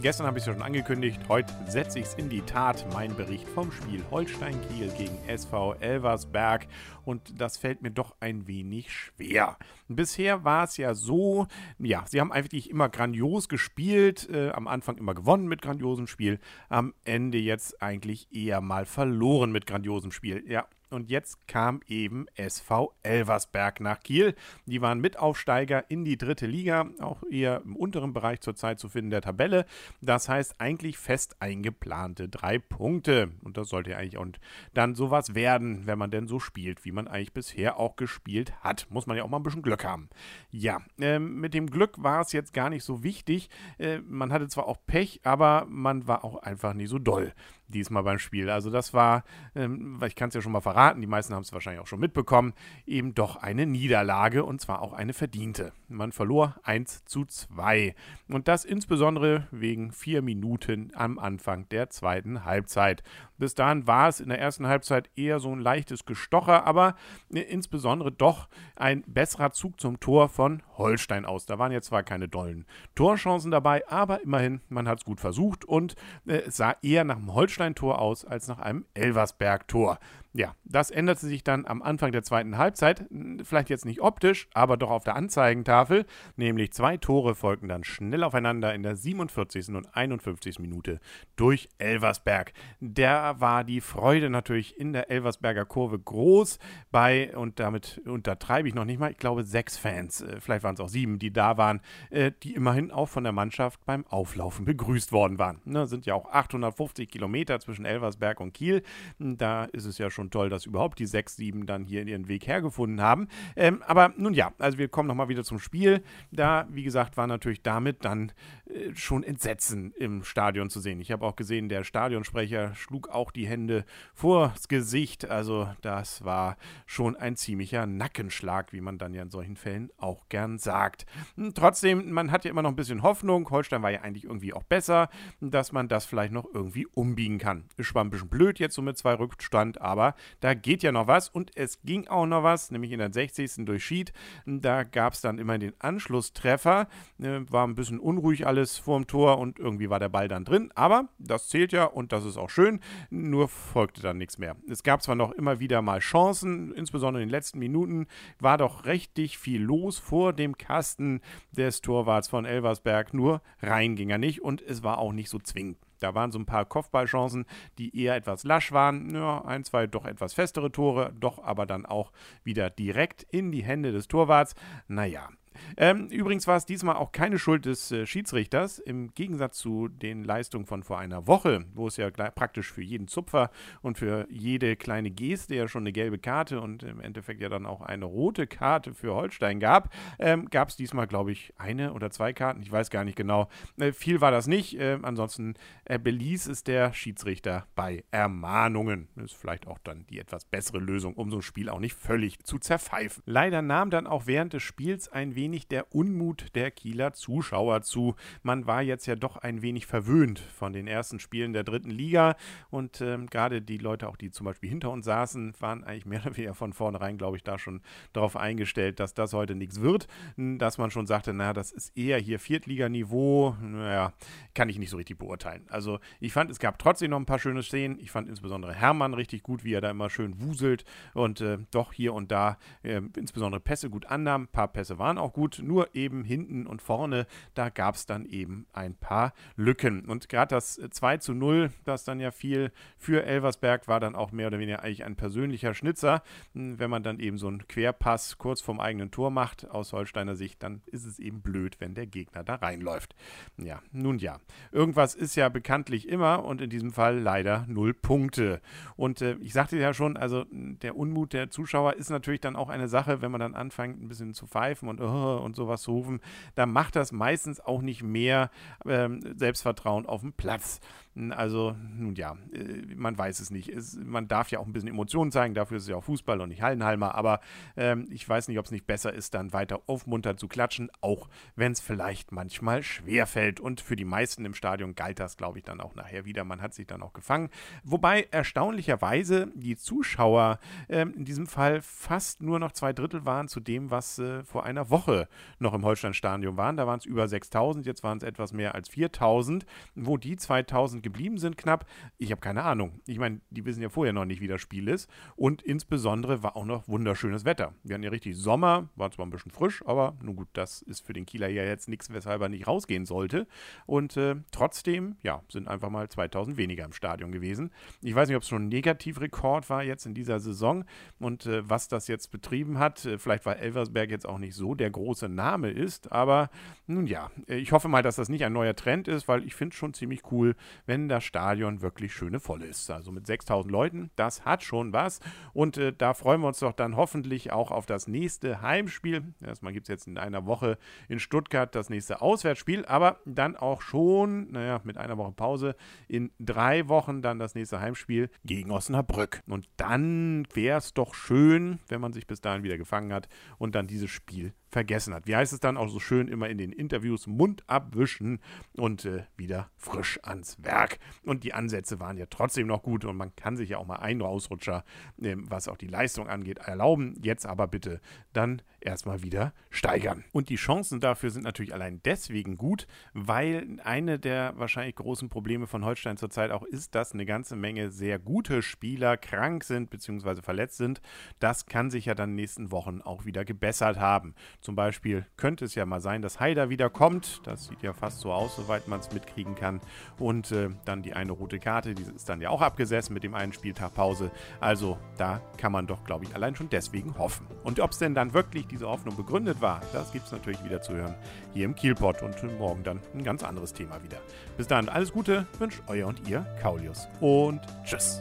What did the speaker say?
Gestern habe ich es schon angekündigt, heute setze ich es in die Tat, mein Bericht vom Spiel Holstein-Kiel gegen SV Elversberg und das fällt mir doch ein wenig schwer. Bisher war es ja so, ja, sie haben eigentlich immer grandios gespielt, äh, am Anfang immer gewonnen mit grandiosem Spiel, am Ende jetzt eigentlich eher mal verloren mit grandiosem Spiel. Ja, und jetzt kam eben SV Elversberg nach Kiel. Die waren Mitaufsteiger in die dritte Liga, auch eher im unteren Bereich zurzeit zu finden der Tabelle. Das heißt eigentlich fest eingeplante drei Punkte. Und das sollte ja eigentlich und dann sowas werden, wenn man denn so spielt, wie man eigentlich bisher auch gespielt hat. Muss man ja auch mal ein bisschen Glück haben. Ja, äh, mit dem Glück war es jetzt gar nicht so wichtig. Äh, man hatte zwar auch Pech, aber man war auch einfach nie so doll diesmal beim Spiel. Also das war, ähm, ich kann es ja schon mal verraten, die meisten haben es wahrscheinlich auch schon mitbekommen, eben doch eine Niederlage und zwar auch eine verdiente. Man verlor 1 zu 2 und das insbesondere wegen vier Minuten am Anfang der zweiten Halbzeit. Bis dahin war es in der ersten Halbzeit eher so ein leichtes Gestocher, aber äh, insbesondere doch ein besserer Zug zum Tor von Holstein aus. Da waren jetzt zwar keine dollen Torchancen dabei, aber immerhin, man hat es gut versucht und äh, es sah eher nach einem Holstein-Tor aus als nach einem Elversberg-Tor. Ja, das änderte sich dann am Anfang der zweiten Halbzeit, vielleicht jetzt nicht optisch, aber doch auf der Anzeigentafel, nämlich zwei Tore folgten dann schnell aufeinander in der 47. und 51. Minute durch Elversberg. Der war die Freude natürlich in der Elversberger Kurve groß bei, und damit untertreibe ich noch nicht mal, ich glaube sechs Fans, äh, vielleicht waren es auch sieben, die da waren, äh, die immerhin auch von der Mannschaft beim Auflaufen begrüßt worden waren. Ne, sind ja auch 850 Kilometer zwischen Elversberg und Kiel, da ist es ja schon schon toll, dass überhaupt die 6, 7 dann hier ihren Weg hergefunden haben. Ähm, aber nun ja, also wir kommen nochmal wieder zum Spiel. Da, wie gesagt, war natürlich damit dann äh, schon Entsetzen im Stadion zu sehen. Ich habe auch gesehen, der Stadionsprecher schlug auch die Hände vors Gesicht. Also das war schon ein ziemlicher Nackenschlag, wie man dann ja in solchen Fällen auch gern sagt. Hm, trotzdem, man hat ja immer noch ein bisschen Hoffnung. Holstein war ja eigentlich irgendwie auch besser, dass man das vielleicht noch irgendwie umbiegen kann. Es war ein bisschen blöd jetzt so mit zwei Rückstand, aber da geht ja noch was und es ging auch noch was, nämlich in der 60. durch Schied. Da gab es dann immer den Anschlusstreffer. Äh, war ein bisschen unruhig alles vorm Tor und irgendwie war der Ball dann drin. Aber das zählt ja und das ist auch schön. Nur folgte dann nichts mehr. Es gab zwar noch immer wieder mal Chancen, insbesondere in den letzten Minuten war doch richtig viel los vor dem Kasten des Torwarts von Elversberg. Nur rein ging er nicht und es war auch nicht so zwingend. Da waren so ein paar Kopfballchancen, die eher etwas lasch waren. Ja, ein, zwei doch etwas festere Tore, doch aber dann auch wieder direkt in die Hände des Torwarts. Naja, ähm, übrigens war es diesmal auch keine Schuld des äh, Schiedsrichters, im Gegensatz zu den Leistungen von vor einer Woche, wo es ja praktisch für jeden Zupfer und für jede kleine Geste ja schon eine gelbe Karte und im Endeffekt ja dann auch eine rote Karte für Holstein gab, ähm, gab es diesmal, glaube ich, eine oder zwei Karten, ich weiß gar nicht genau. Äh, viel war das nicht, äh, ansonsten beließ es der Schiedsrichter bei Ermahnungen. Ist vielleicht auch dann die etwas bessere Lösung, um so ein Spiel auch nicht völlig zu zerpfeifen. Leider nahm dann auch während des Spiels ein wenig wenig der Unmut der Kieler Zuschauer zu. Man war jetzt ja doch ein wenig verwöhnt von den ersten Spielen der dritten Liga. Und ähm, gerade die Leute, auch die zum Beispiel hinter uns saßen, waren eigentlich mehr oder weniger von vornherein, glaube ich, da schon darauf eingestellt, dass das heute nichts wird, dass man schon sagte, naja, das ist eher hier Viertliganiveau, naja, kann ich nicht so richtig beurteilen. Also ich fand, es gab trotzdem noch ein paar schöne Szenen. Ich fand insbesondere Hermann richtig gut, wie er da immer schön wuselt und äh, doch hier und da äh, insbesondere Pässe gut annahm. Ein paar Pässe waren auch gut nur eben hinten und vorne, da gab es dann eben ein paar Lücken. Und gerade das 2 zu 0, das dann ja viel für Elversberg war, dann auch mehr oder weniger eigentlich ein persönlicher Schnitzer. Hm, wenn man dann eben so einen Querpass kurz vorm eigenen Tor macht, aus Holsteiner Sicht, dann ist es eben blöd, wenn der Gegner da reinläuft. Ja, nun ja. Irgendwas ist ja bekanntlich immer und in diesem Fall leider null Punkte. Und äh, ich sagte ja schon, also der Unmut der Zuschauer ist natürlich dann auch eine Sache, wenn man dann anfängt, ein bisschen zu pfeifen und oh, und sowas rufen, dann macht das meistens auch nicht mehr ähm, Selbstvertrauen auf dem Platz. Also, nun ja, äh, man weiß es nicht. Es, man darf ja auch ein bisschen Emotionen zeigen, dafür ist es ja auch Fußball und nicht Hallenhalmer, aber ähm, ich weiß nicht, ob es nicht besser ist, dann weiter aufmunternd zu klatschen, auch wenn es vielleicht manchmal schwer fällt. Und für die meisten im Stadion galt das, glaube ich, dann auch nachher wieder. Man hat sich dann auch gefangen. Wobei erstaunlicherweise die Zuschauer ähm, in diesem Fall fast nur noch zwei Drittel waren zu dem, was äh, vor einer Woche noch im Holsteinstadion waren. Da waren es über 6000, jetzt waren es etwas mehr als 4000. Wo die 2000 geblieben sind knapp, ich habe keine Ahnung. Ich meine, die wissen ja vorher noch nicht, wie das Spiel ist. Und insbesondere war auch noch wunderschönes Wetter. Wir hatten ja richtig Sommer, war zwar ein bisschen frisch, aber nun gut, das ist für den Kieler ja jetzt nichts, weshalb er nicht rausgehen sollte. Und äh, trotzdem, ja, sind einfach mal 2000 weniger im Stadion gewesen. Ich weiß nicht, ob es schon ein Negativrekord war jetzt in dieser Saison und äh, was das jetzt betrieben hat. Äh, vielleicht weil Elversberg jetzt auch nicht so der große Name ist, aber nun ja, äh, ich hoffe mal, dass das nicht ein neuer Trend ist, weil ich finde es schon ziemlich cool, wenn das Stadion wirklich schöne voll ist. Also mit 6000 Leuten, das hat schon was und äh, da freuen wir uns doch dann hoffentlich auch auf das nächste Heimspiel. Erstmal gibt es jetzt in einer Woche in Stuttgart das nächste Auswärtsspiel, aber dann auch schon, naja, mit einer Woche Pause in drei Wochen dann das nächste Heimspiel gegen Osnabrück. Und dann wäre es doch schön, wenn man sich bis dahin wieder gefangen hat und dann dieses Spiel vergessen hat. Wie heißt es dann auch so schön immer in den Interviews? Mund abwischen und äh, wieder frisch ans Werk. Und die Ansätze waren ja trotzdem noch gut und man kann sich ja auch mal einen Rausrutscher, äh, was auch die Leistung angeht, erlauben. Jetzt aber bitte dann erstmal wieder steigern. Und die Chancen dafür sind natürlich allein deswegen gut, weil eine der wahrscheinlich großen Probleme von Holstein zurzeit auch ist, dass eine ganze Menge sehr gute Spieler krank sind bzw. verletzt sind. Das kann sich ja dann in den nächsten Wochen auch wieder gebessert haben. Zum Beispiel könnte es ja mal sein, dass Haider wieder kommt. Das sieht ja fast so aus, soweit man es mitkriegen kann. Und äh, dann die eine rote Karte, die ist dann ja auch abgesessen mit dem einen Spieltag Pause. Also da kann man doch, glaube ich, allein schon deswegen hoffen. Und ob es denn dann wirklich diese Hoffnung begründet war, das gibt es natürlich wieder zu hören hier im Kielpot und morgen dann ein ganz anderes Thema wieder. Bis dahin alles Gute, wünscht euer und ihr Kaulius und tschüss.